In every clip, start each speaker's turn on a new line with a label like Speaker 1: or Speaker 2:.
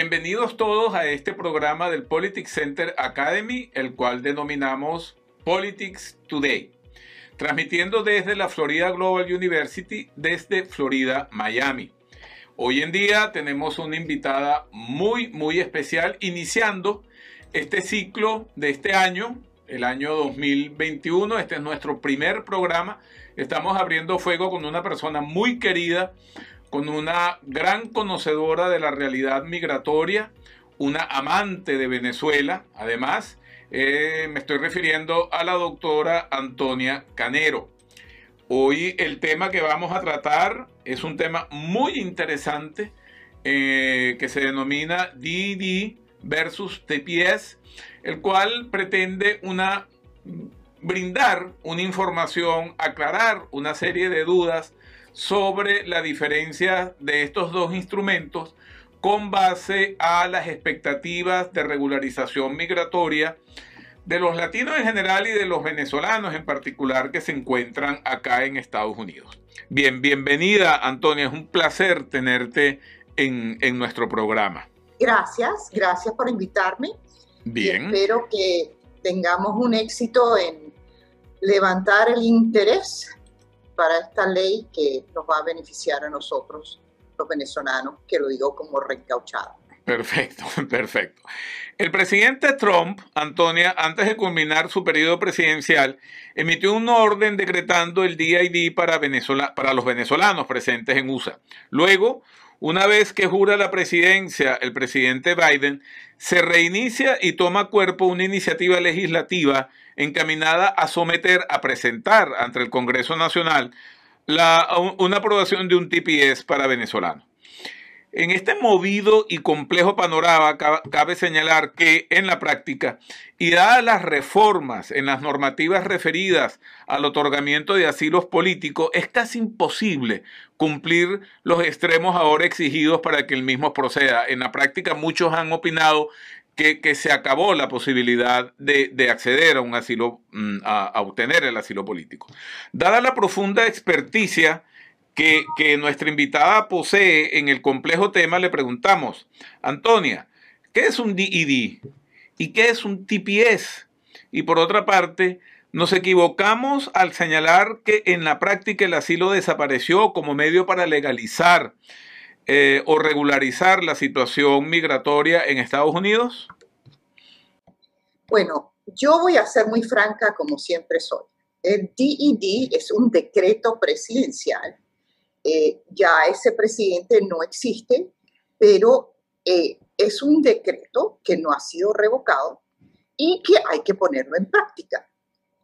Speaker 1: Bienvenidos todos a este programa del Politics Center Academy, el cual denominamos Politics Today, transmitiendo desde la Florida Global University, desde Florida, Miami. Hoy en día tenemos una invitada muy, muy especial, iniciando este ciclo de este año, el año 2021. Este es nuestro primer programa. Estamos abriendo fuego con una persona muy querida, con una gran conocedora de la realidad migratoria, una amante de Venezuela, además. Eh, me estoy refiriendo a la doctora Antonia Canero. Hoy el tema que vamos a tratar es un tema muy interesante eh, que se denomina DD versus TPS, el cual pretende una brindar una información, aclarar una serie de dudas sobre la diferencia de estos dos instrumentos con base a las expectativas de regularización migratoria de los latinos en general y de los venezolanos en particular que se encuentran acá en Estados Unidos. Bien, bienvenida Antonia, es un placer tenerte en, en nuestro programa.
Speaker 2: Gracias, gracias por invitarme.
Speaker 1: Bien.
Speaker 2: espero que tengamos un éxito en levantar el interés para esta ley que nos va a beneficiar a nosotros, los venezolanos, que lo digo como reencauchado.
Speaker 1: Perfecto, perfecto. El presidente Trump, Antonia, antes de culminar su periodo presidencial, emitió un orden decretando el DID para, Venezuela, para los venezolanos presentes en USA. Luego, una vez que jura la presidencia el presidente Biden, se reinicia y toma cuerpo una iniciativa legislativa encaminada a someter, a presentar ante el Congreso Nacional la, una aprobación de un TPS para venezolanos. En este movido y complejo panorama cabe señalar que en la práctica, y dadas las reformas en las normativas referidas al otorgamiento de asilos políticos, es casi imposible cumplir los extremos ahora exigidos para que el mismo proceda. En la práctica muchos han opinado que, se acabó la posibilidad de, acceder a un asilo, mm, a obtener el asilo político. Dada la profunda experticia que, nuestra invitada posee en el complejo tema, le preguntamos, Antonia, ¿qué es un DID? ¿Y qué es un TPS? Y por otra parte, nos equivocamos al señalar que en la práctica el asilo desapareció como medio para legalizar eh, o regularizar la situación migratoria en Estados Unidos?
Speaker 2: Bueno, yo voy a ser muy franca como siempre soy. El DID es un decreto presidencial eh, ya ese presidente no existe, pero eh, es un decreto que no ha sido revocado y que hay que ponerlo en práctica.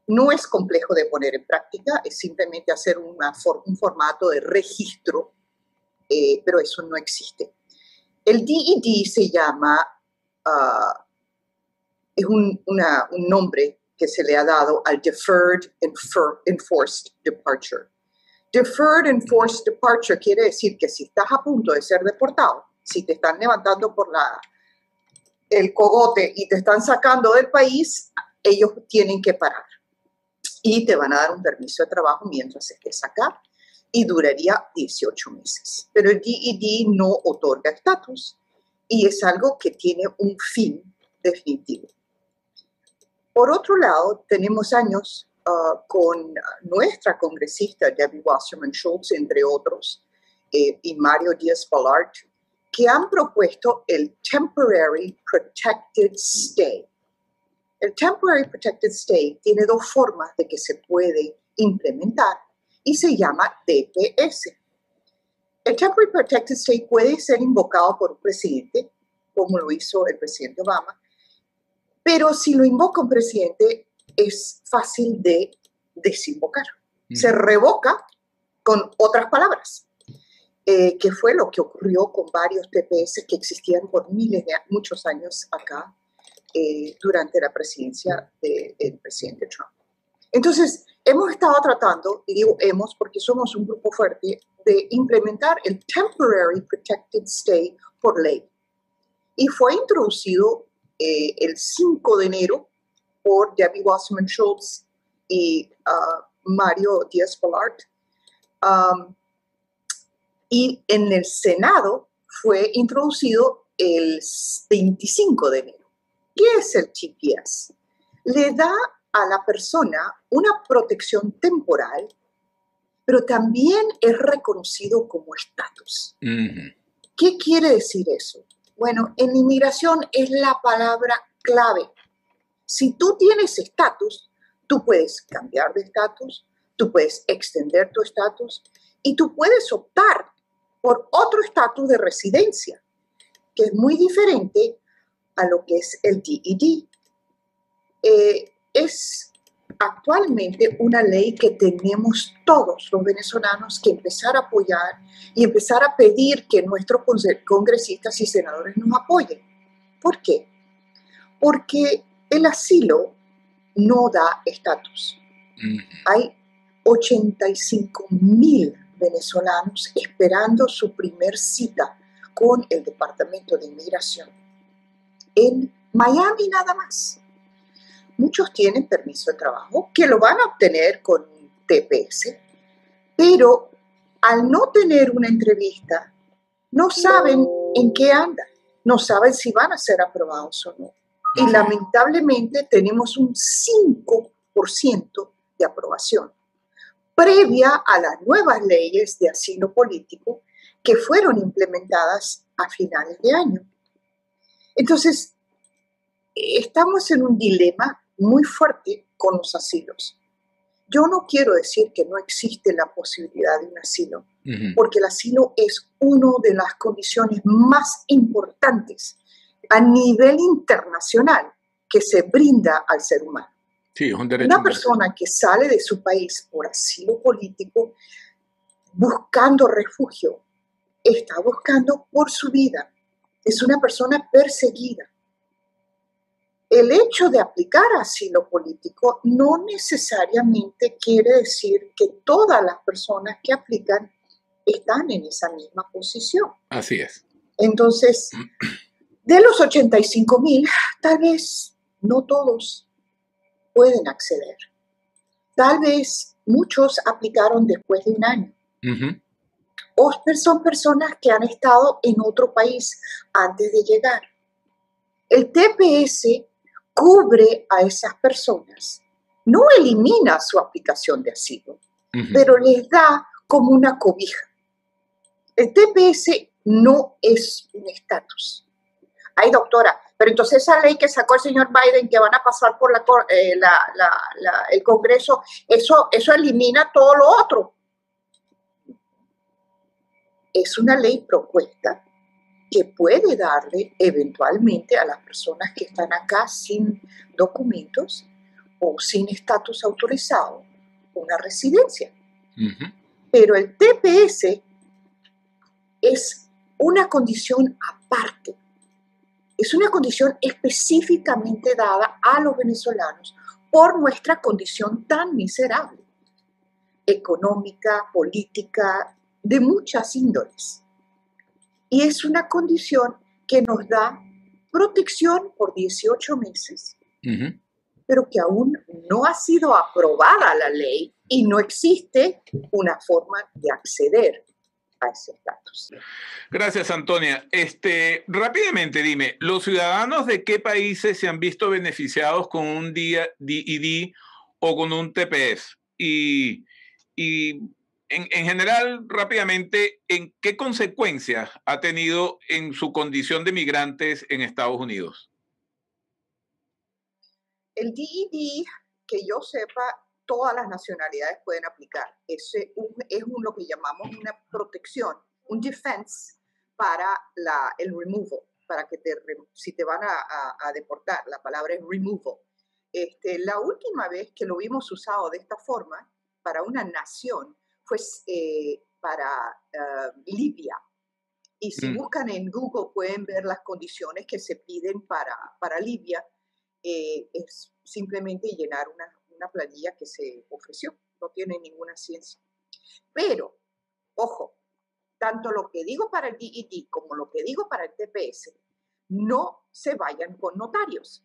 Speaker 2: No es complejo de poner en práctica, es simplemente hacer un formato de registro, eh, pero eso no existe. El DED se llama, ah, es un, un nombre que se le ha dado al Deferred Enforced Departure. Deferred Enforced Departure quiere decir que si estás a punto de ser deportado, si te están levantando por la, el cogote y te están sacando del país, ellos tienen que parar. Y te van a dar un permiso de trabajo mientras estés acá y duraría 18 meses. Pero el DED no otorga estatus y es algo que tiene un fin definitivo. Por otro lado, tenemos años Uh, con nuestra congresista Debbie Wasserman Schultz, entre otros, eh, y Mario Díaz Balart, que han propuesto el Temporary Protected Stay. El Temporary Protected Stay tiene dos formas de que se puede implementar y se llama TPS. El Temporary Protected Stay puede ser invocado por un presidente, como lo hizo el presidente Obama, pero si lo invoca un presidente, es fácil de desinvocar. Se revoca con otras palabras, eh, que fue lo que ocurrió con varios TPS que existían por miles de muchos años acá eh, durante la presidencia del presidente Trump. Entonces, hemos estado tratando, y digo hemos porque somos un grupo fuerte, de implementar el Temporary Protected Stay por ley. Y fue introducido eh, el 5 de enero por Debbie Wasserman Schultz y uh, Mario Díaz Balart. Um, y en el Senado fue introducido el 25 de enero. ¿Qué es el GPS? Le da a la persona una protección temporal, pero también es reconocido como estatus. ¿Qué quiere decir eso? Bueno, en inmigración es la palabra clave. Si tú tienes estatus, tú puedes cambiar de estatus, tú puedes extender tu estatus y tú puedes optar por otro estatus de residencia, que es muy diferente a lo que es el DED. Eh, es actualmente una ley que tenemos todos los venezolanos que empezar a apoyar y empezar a pedir que nuestros congresistas y senadores nos apoyen. ¿Por qué? Porque el asilo no da estatus. Hay 85 mil venezolanos esperando su primer cita con el Departamento de Inmigración. En Miami nada más. Muchos tienen permiso de trabajo que lo van a obtener con TPS, pero al no tener una entrevista, no saben en qué andan, no saben si van a ser aprobados o no. Y lamentablemente tenemos un 5% de aprobación, previa a las nuevas leyes de asilo político que fueron implementadas a finales de año. Entonces, estamos en un dilema muy fuerte con los asilos. Yo no quiero decir que no existe la posibilidad de un asilo, porque el asilo es una de las condiciones más importantes a nivel internacional que se brinda al ser humano.
Speaker 1: Sí,
Speaker 2: un derecho una persona que sale de su país por asilo político buscando refugio, está buscando por su vida. Es una persona perseguida el hecho de aplicar asilo político no necesariamente quiere decir que todas las personas que aplican están en esa misma posición.
Speaker 1: Así es.
Speaker 2: Entonces, de los 85 mil, tal vez no todos pueden acceder. Tal vez muchos aplicaron después de un año. O son personas que han estado en otro país antes de llegar. El TPS cubre a esas personas. No elimina su aplicación de asilo, pero les da como una cobija. El TPS no es un estatus. Ay, doctora, pero entonces esa ley que sacó el señor Biden que van a pasar por eh, el Congreso, eso, eso elimina todo lo otro. Es una ley propuesta que puede darle eventualmente a las personas que están acá sin documentos o sin estatus autorizado una residencia. Pero el TPS es una condición aparte, es una condición específicamente dada a los venezolanos por nuestra condición tan miserable, económica, política, de muchas índoles. Y es una condición que nos da protección por 18 meses, pero que aún no ha sido aprobada la ley y no existe una forma de acceder a estatus.
Speaker 1: Gracias, Antonia. Este, rápidamente dime, ¿los ciudadanos de qué países se han visto beneficiados con un DID o con un TPS? Y, y en, general, rápidamente, ¿en qué consecuencias ha tenido en su condición de migrantes en Estados Unidos?
Speaker 2: El DED, que yo sepa, todas las nacionalidades pueden aplicar. Es, es lo que llamamos una protección, un defense para la, el removal, para que te, si te van a, deportar, la palabra es removal. Este, la última vez que lo vimos usado de esta forma para una nación pues eh, para eh, Libia. Y si mm. buscan en Google pueden ver las condiciones que se piden para, para Libia. Eh, es simplemente llenar una, una planilla que se ofreció. No tiene ninguna ciencia. Pero, ojo, tanto lo que digo para el DED como lo que digo para el TPS, no se vayan con notarios.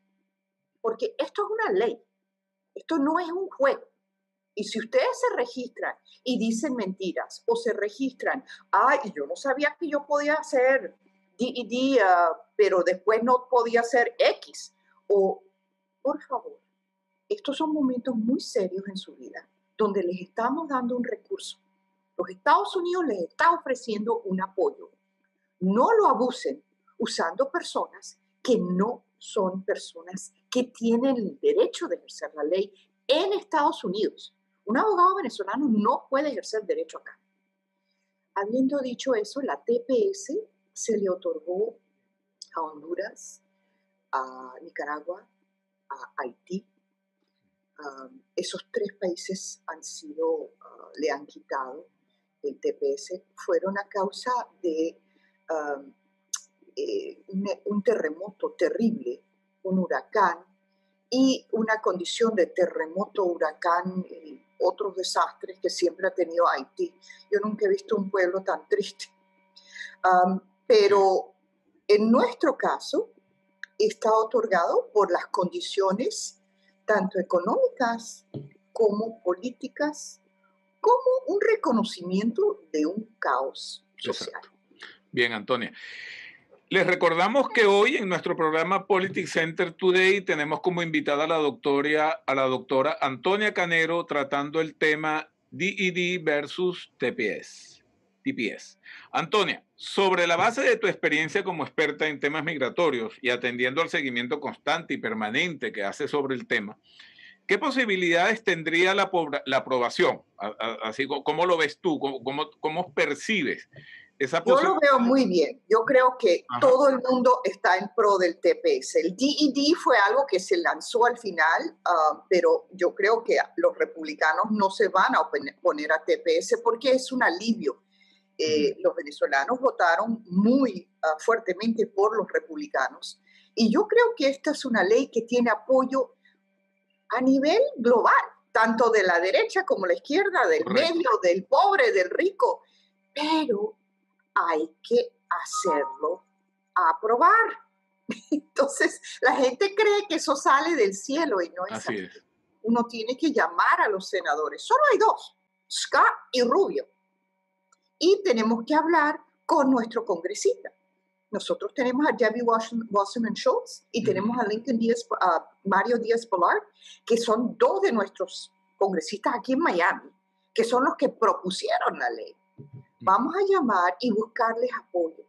Speaker 2: Porque esto es una ley. Esto no es un juego. Y si ustedes se registran y dicen mentiras o se registran, ay, yo no sabía que yo podía hacer DED, ah, pero después no podía ser X. O, por favor, estos son momentos muy serios en su vida, donde les estamos dando un recurso. Los Estados Unidos les está ofreciendo un apoyo. No lo abusen usando personas que no son personas que tienen el derecho de ejercer la ley en Estados Unidos. Un abogado venezolano no puede ejercer derecho acá. Habiendo dicho eso, la TPS se le otorgó a Honduras, a Nicaragua, a Haití. Um, esos tres países han sido, uh, le han quitado el TPS, fueron a causa de um, eh, un, terremoto terrible, un huracán y una condición de terremoto, huracán y otros desastres que siempre ha tenido Haití. Yo nunca he visto un pueblo tan triste. Um, pero en nuestro caso está otorgado por las condiciones tanto económicas como políticas, como un reconocimiento de un caos social.
Speaker 1: Bien, Antonia. Les recordamos que hoy en nuestro programa Politics Center Today tenemos como invitada a la doctora, a la doctora Antonia Canero tratando el tema DED versus TPS. TPS. Antonia, sobre la base de tu experiencia como experta en temas migratorios y atendiendo al seguimiento constante y permanente que hace sobre el tema, ¿qué posibilidades tendría la, la aprobación? Así, ¿Cómo lo ves tú? ¿Cómo, cómo percibes
Speaker 2: yo lo veo muy bien. Yo creo que todo el mundo está en pro del TPS. El DED fue algo que se lanzó al final, ah, pero yo creo que los republicanos no se van a poner a TPS porque es un alivio. Eh, los venezolanos votaron muy ah, fuertemente por los republicanos. Y yo creo que esta es una ley que tiene apoyo a nivel global, tanto de la derecha como la izquierda, del medio, del pobre, del rico. Pero hay que hacerlo aprobar. Entonces, la gente cree que eso sale del cielo y no es así. Uno tiene que llamar a los senadores. Solo hay dos, Scott y Rubio. Y tenemos que hablar con nuestro congresista. Nosotros tenemos a Debbie Wasserman Schultz y tenemos a Lincoln Díaz, Mario Díaz Polar, que son dos de nuestros congresistas aquí en Miami, que son los que propusieron la ley. Vamos a llamar y buscarles apoyo.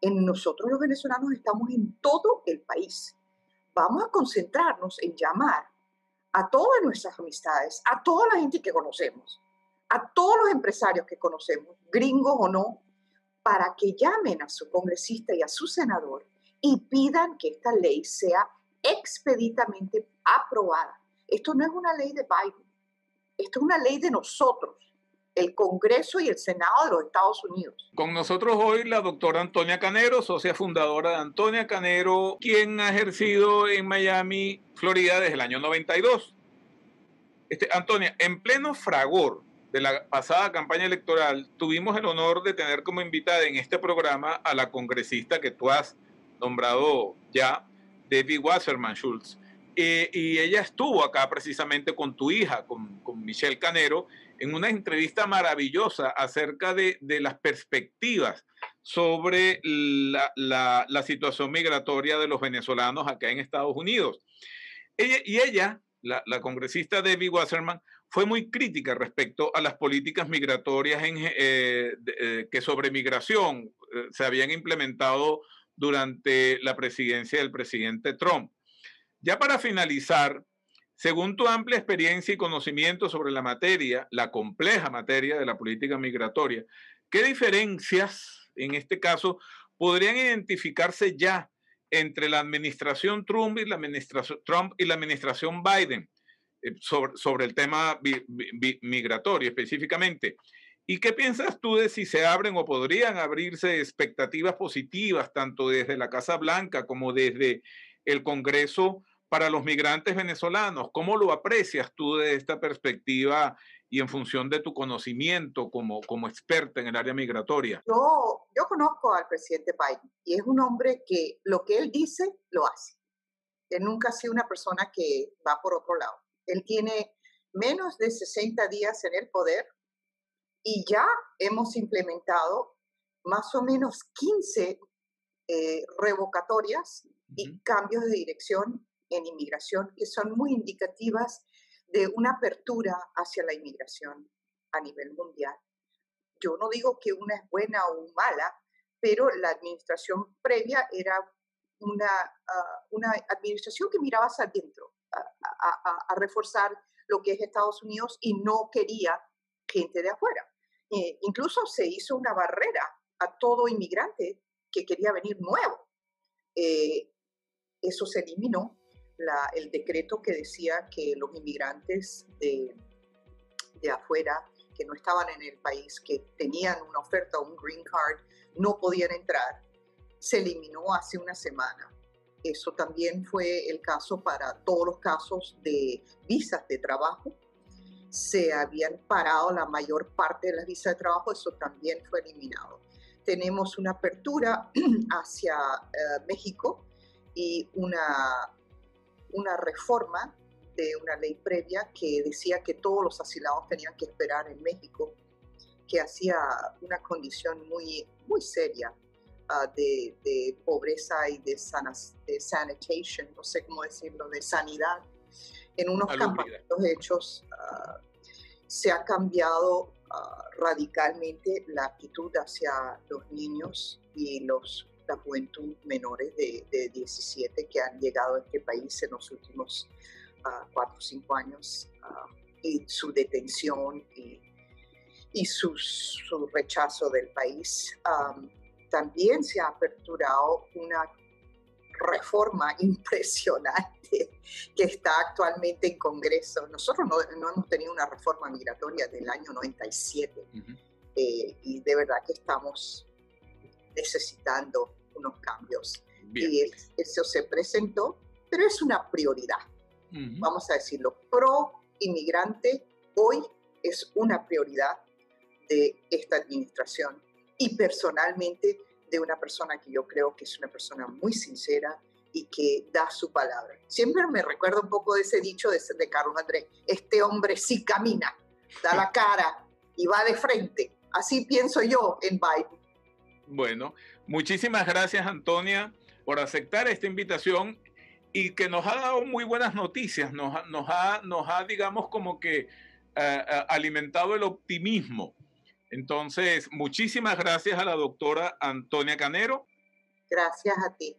Speaker 2: En nosotros los venezolanos estamos en todo el país. Vamos a concentrarnos en llamar a todas nuestras amistades, a toda la gente que conocemos, a todos los empresarios que conocemos, gringos o no, para que llamen a su congresista y a su senador y pidan que esta ley sea expeditamente aprobada. Esto no es una ley de Biden, esto es una ley de nosotros el Congreso y el Senado de los Estados Unidos.
Speaker 1: Con nosotros hoy la doctora Antonia Canero, socia fundadora de Antonia Canero, quien ha ejercido en Miami, Florida desde el año 92. Este, Antonia, en pleno fragor de la pasada campaña electoral, tuvimos el honor de tener como invitada en este programa a la congresista que tú has nombrado ya, Debbie Wasserman Schultz. Eh, y ella estuvo acá precisamente con tu hija, con, con Michelle Canero, en una entrevista maravillosa acerca de, las perspectivas sobre la, situación migratoria de los venezolanos acá en Estados Unidos. y ella, la, congresista Debbie Wasserman, fue muy crítica respecto a las políticas migratorias eh, eh, que sobre migración eh, se habían implementado durante la presidencia del presidente Trump. Ya para finalizar, según tu amplia experiencia y conocimiento sobre la materia, la compleja materia de la política migratoria, ¿qué diferencias, en este caso, podrían identificarse ya entre la administración Trump y la administración, Trump y la administración Biden eh, sobre, el tema migratorio específicamente? ¿Y qué piensas tú de si se abren o podrían abrirse expectativas positivas tanto desde la Casa Blanca como desde el Congreso? para los migrantes venezolanos. ¿Cómo lo aprecias tú de esta perspectiva y en función de tu conocimiento como, como experta en el área migratoria?
Speaker 2: Yo, yo conozco al presidente Biden y es un hombre que lo que él dice, lo hace. Él nunca ha sido una persona que va por otro lado. Él tiene menos de 60 días en el poder y ya hemos implementado más o menos 15 eh, revocatorias y cambios de dirección en inmigración que son muy indicativas de una apertura hacia la inmigración a nivel mundial. Yo no digo que una es buena o mala, pero la administración previa era una, ah, una administración que miraba hacia adentro, a, reforzar lo que es Estados Unidos y no quería gente de afuera. Eh, incluso se hizo una barrera a todo inmigrante que quería venir nuevo. Eh, eso se eliminó, el decreto que decía que los inmigrantes de, de afuera que no estaban en el país, que tenían una oferta un green card, no podían entrar, se eliminó hace una semana. Eso también fue el caso para todos los casos de visas de trabajo. Se habían parado la mayor parte de las visas de trabajo, eso también fue eliminado. Tenemos una apertura hacia eh, México y una, una reforma de una ley previa que decía que todos los asilados tenían que esperar en México, que hacía una condición muy, muy seria ah, de, de, pobreza y de, sanas, de sanitation, no sé cómo decirlo, de sanidad. En unos campamentos hechos uh, se ha cambiado ah, radicalmente la actitud hacia los niños y los la juventud menores de, de 17 que han llegado a este país en los últimos cuatro o cinco años y su detención y, y su, rechazo del país. También se ha aperturado una reforma impresionante que está actualmente en Congreso. Nosotros no, hemos tenido una reforma migratoria del año 97 eh, y de verdad que estamos necesitando unos cambios. Y eso se presentó, pero es una prioridad. Vamos a decirlo, pro inmigrante, hoy es una prioridad de esta administración y personalmente de una persona que yo creo que es una persona muy sincera y que da su palabra. Siempre me recuerdo un poco de ese dicho de, de Carlos Andrés, este hombre sí camina, da la cara y va de frente. Así pienso yo en Biden.
Speaker 1: Bueno, muchísimas gracias Antonia por aceptar esta invitación y que nos ha dado muy buenas noticias, nos, nos, ha, nos ha, digamos, como que eh, alimentado el optimismo. Entonces, muchísimas gracias a la doctora Antonia Canero.
Speaker 2: Gracias a ti.